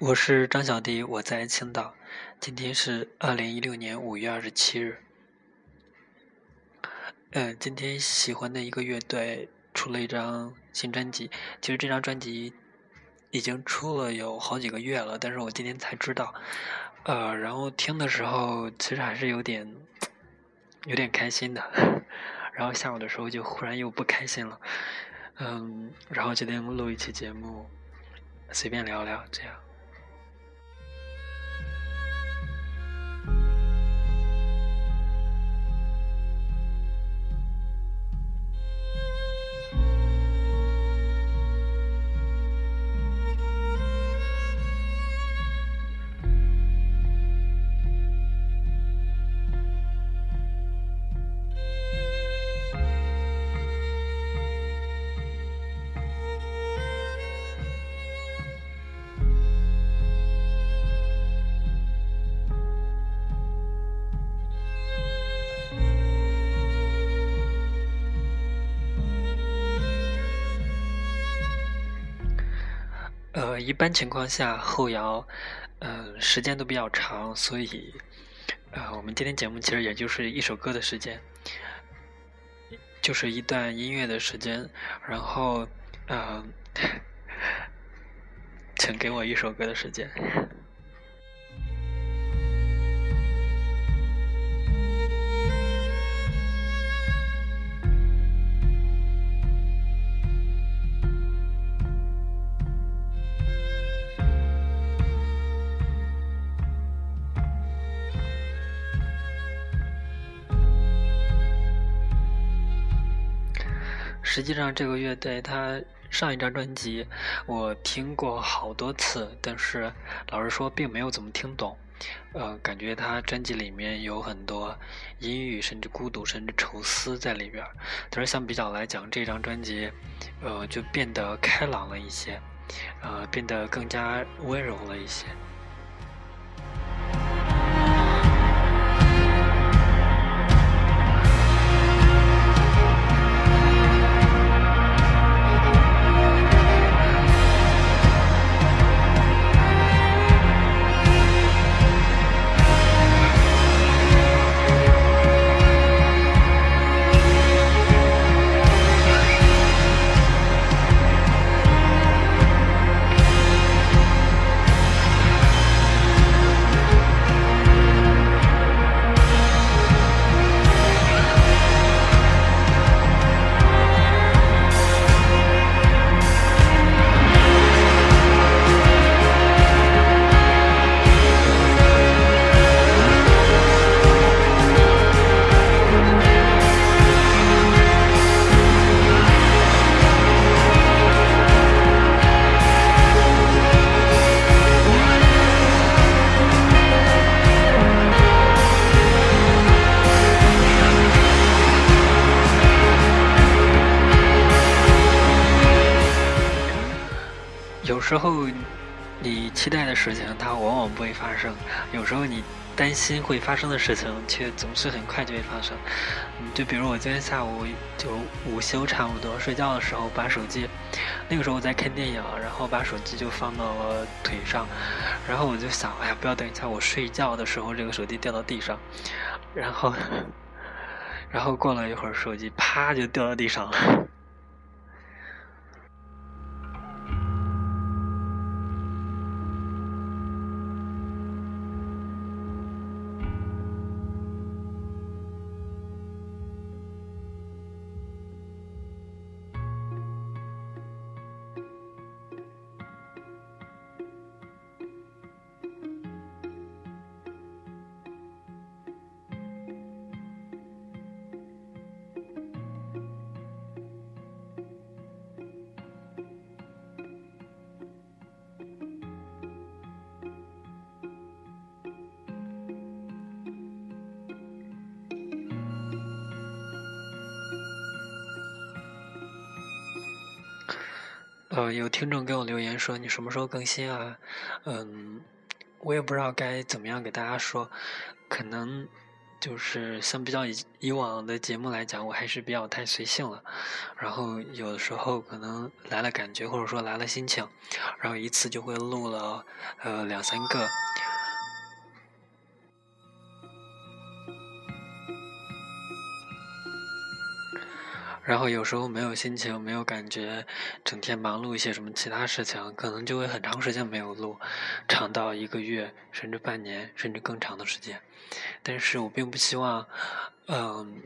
我是张小迪，我在青岛。今天是二零一六年五月二十七日。嗯，今天喜欢的一个乐队出了一张新专辑。其实这张专辑已经出了有好几个月了，但是我今天才知道。呃，然后听的时候其实还是有点有点开心的，然后下午的时候就忽然又不开心了。嗯，然后今天录一期节目，随便聊聊这样。呃，一般情况下后摇，嗯，时间都比较长，所以，呃，我们今天节目其实也就是一首歌的时间，就是一段音乐的时间，然后，嗯，请给我一首歌的时间。实际上，这个乐队他上一张专辑我听过好多次，但是老实说并没有怎么听懂。呃，感觉他专辑里面有很多阴郁，甚至孤独，甚至愁思在里边。但是相比较来讲，这张专辑，呃，就变得开朗了一些，呃，变得更加温柔了一些。时候，你期待的事情它往往不会发生；有时候你担心会发生的事情，却总是很快就会发生。嗯，就比如我今天下午就午休差不多睡觉的时候，把手机，那个时候我在看电影，然后把手机就放到了腿上，然后我就想，哎呀，不要等一下我睡觉的时候这个手机掉到地上，然后，然后过了一会儿，手机啪就掉到地上了。呃，有听众给我留言说你什么时候更新啊？嗯，我也不知道该怎么样给大家说，可能就是相比较以以往的节目来讲，我还是比较太随性了。然后有的时候可能来了感觉，或者说来了心情，然后一次就会录了呃两三个。然后有时候没有心情，没有感觉，整天忙碌一些什么其他事情，可能就会很长时间没有录，长到一个月，甚至半年，甚至更长的时间。但是我并不希望，嗯，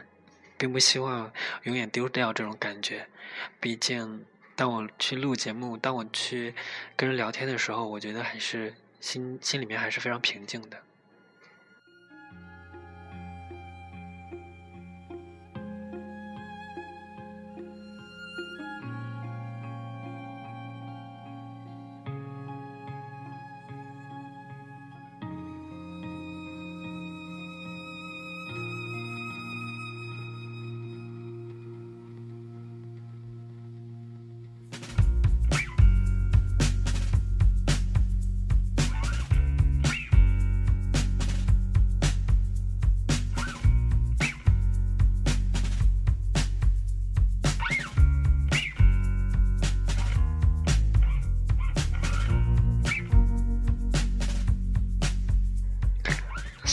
并不希望永远丢掉这种感觉。毕竟，当我去录节目，当我去跟人聊天的时候，我觉得还是心心里面还是非常平静的。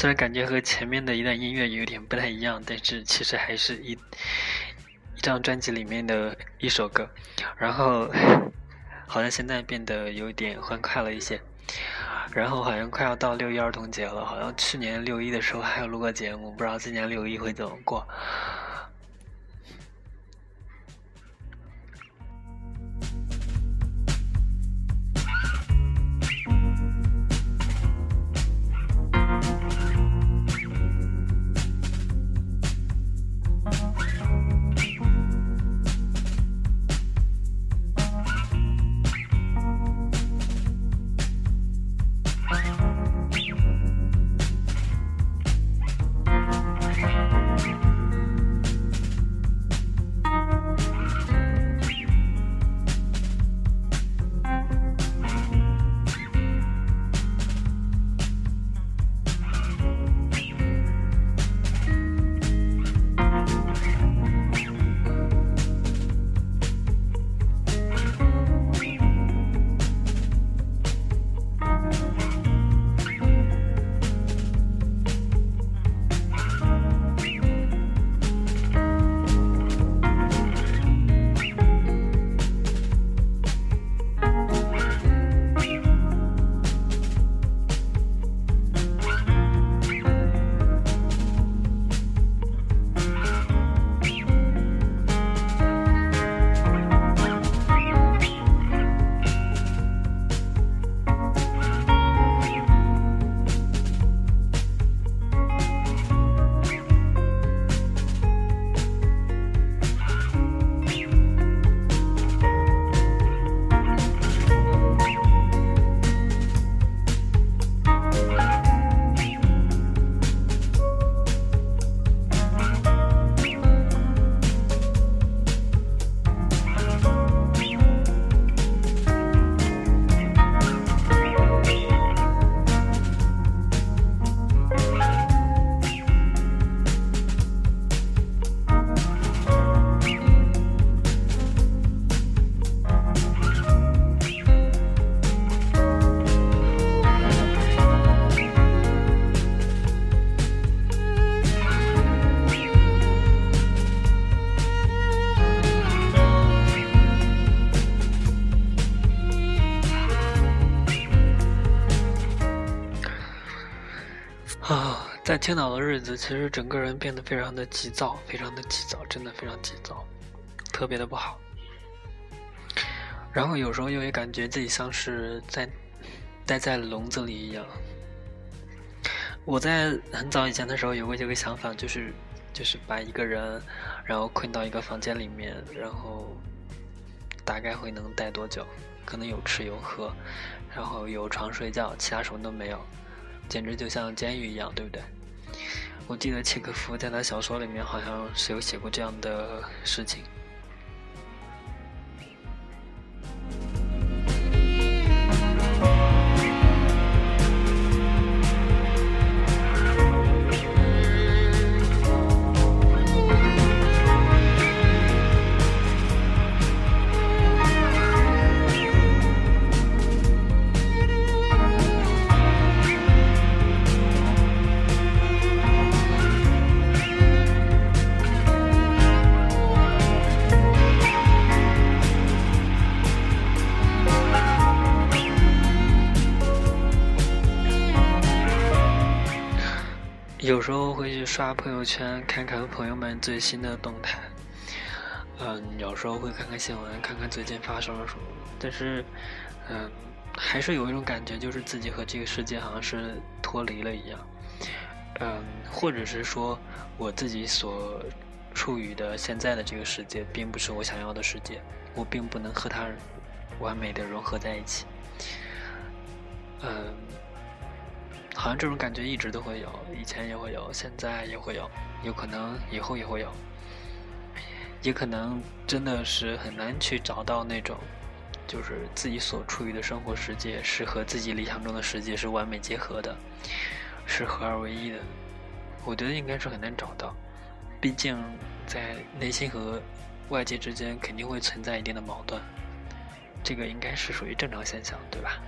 虽然感觉和前面的一段音乐有点不太一样，但是其实还是一一张专辑里面的一首歌。然后好像现在变得有点欢快了一些。然后好像快要到六一儿童节了，好像去年六一的时候还有录过节目，不知道今年六一会怎么过。青岛的日子，其实整个人变得非常的急躁，非常的急躁，真的非常急躁，特别的不好。然后有时候又会感觉自己像是在待在笼子里一样。我在很早以前的时候有过这个想法，就是就是把一个人然后困到一个房间里面，然后大概会能待多久？可能有吃有喝，然后有床睡觉，其他什么都没有，简直就像监狱一样，对不对？我记得契诃夫在他小说里面好像是有写过这样的事情。有时候会去刷朋友圈，看看朋友们最新的动态。嗯，有时候会看看新闻，看看最近发生了什么。但是，嗯，还是有一种感觉，就是自己和这个世界好像是脱离了一样。嗯，或者是说，我自己所处于的现在的这个世界，并不是我想要的世界，我并不能和它完美的融合在一起。嗯，好像这种感觉一直都会有，以前也会有，现在也会有，有可能以后也会有。也可能真的是很难去找到那种，就是自己所处于的生活世界是和自己理想中的世界是完美结合的，是合二为一的。我觉得应该是很难找到，毕竟在内心和外界之间肯定会存在一定的矛盾，这个应该是属于正常现象，对吧？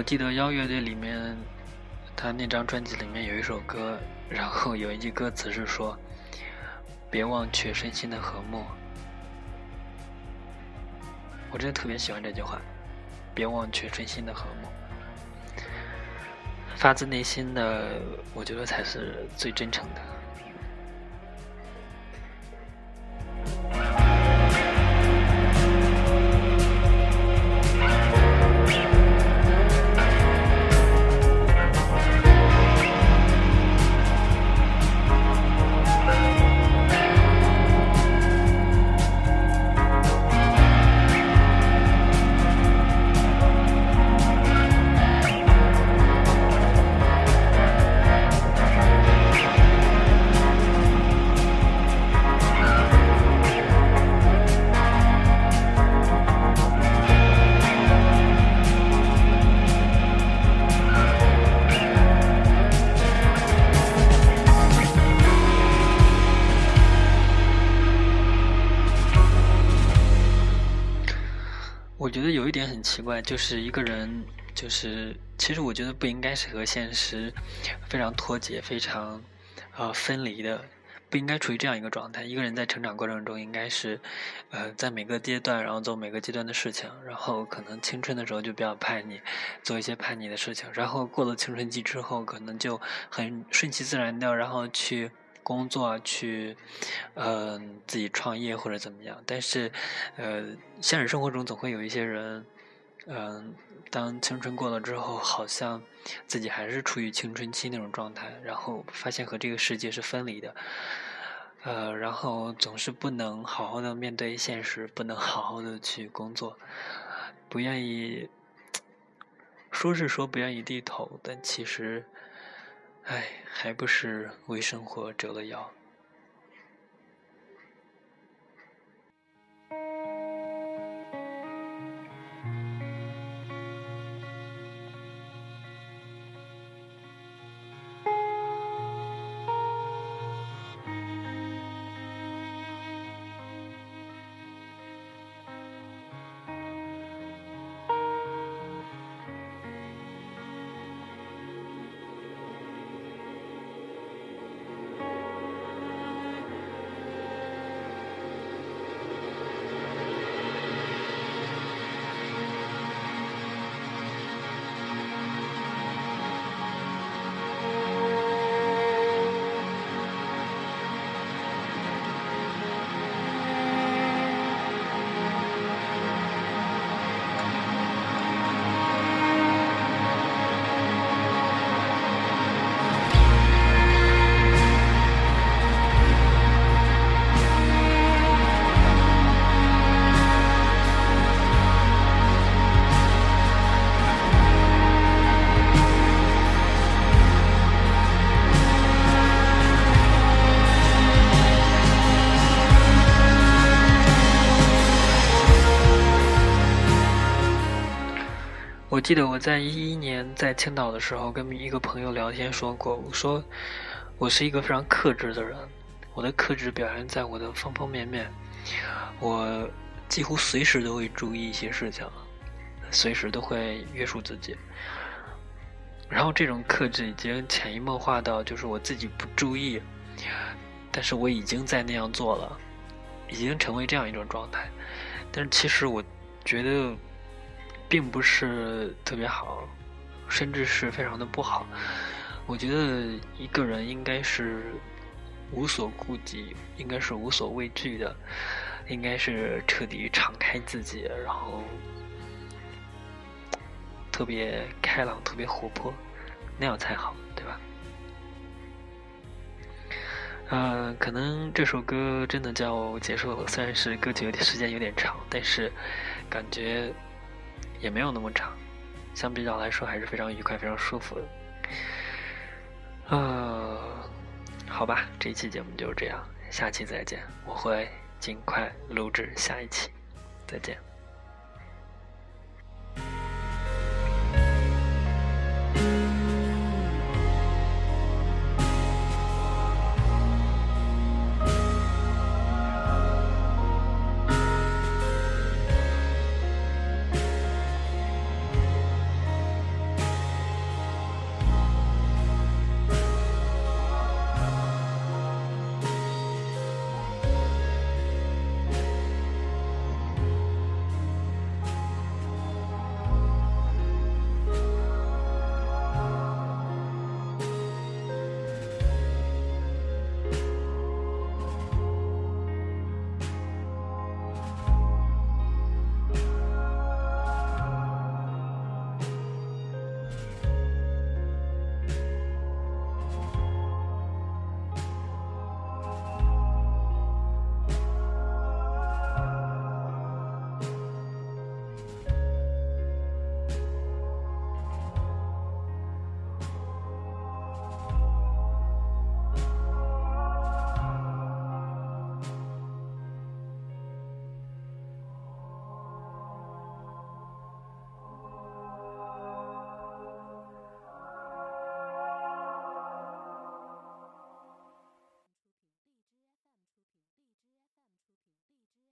我记得妖乐队里面，他那张专辑里面有一首歌，然后有一句歌词是说：“别忘却身心的和睦。”我真的特别喜欢这句话，“别忘却身心的和睦”，发自内心的，我觉得才是最真诚的。我觉得有一点很奇怪，就是一个人，就是其实我觉得不应该是和现实非常脱节、非常呃分离的，不应该处于这样一个状态。一个人在成长过程中，应该是呃在每个阶段，然后做每个阶段的事情，然后可能青春的时候就比较叛逆，做一些叛逆的事情，然后过了青春期之后，可能就很顺其自然的，然后去。工作去，嗯，自己创业或者怎么样？但是，呃，现实生活中总会有一些人，嗯，当青春过了之后，好像自己还是处于青春期那种状态，然后发现和这个世界是分离的，呃，然后总是不能好好的面对现实，不能好好的去工作，不愿意，说是说不愿意低头，但其实。唉，还不是为生活折了腰。记得我在一一年在青岛的时候，跟一个朋友聊天说过，我说我是一个非常克制的人，我的克制表现在我的方方面面，我几乎随时都会注意一些事情，随时都会约束自己。然后这种克制已经潜移默化到，就是我自己不注意，但是我已经在那样做了，已经成为这样一种状态。但是其实我觉得并不是特别好，甚至是非常的不好。我觉得一个人应该是无所顾忌，应该是无所畏惧的，应该是彻底敞开自己，然后。特别开朗，特别活泼，那样才好，对吧？嗯，可能这首歌真的就要结束了。虽然是歌曲有点时间有点长，但是感觉也没有那么长，相比较来说还是非常愉快、非常舒服的。呃，好吧，这一期节目就是这样，下期再见，我会尽快录制下一期，再见。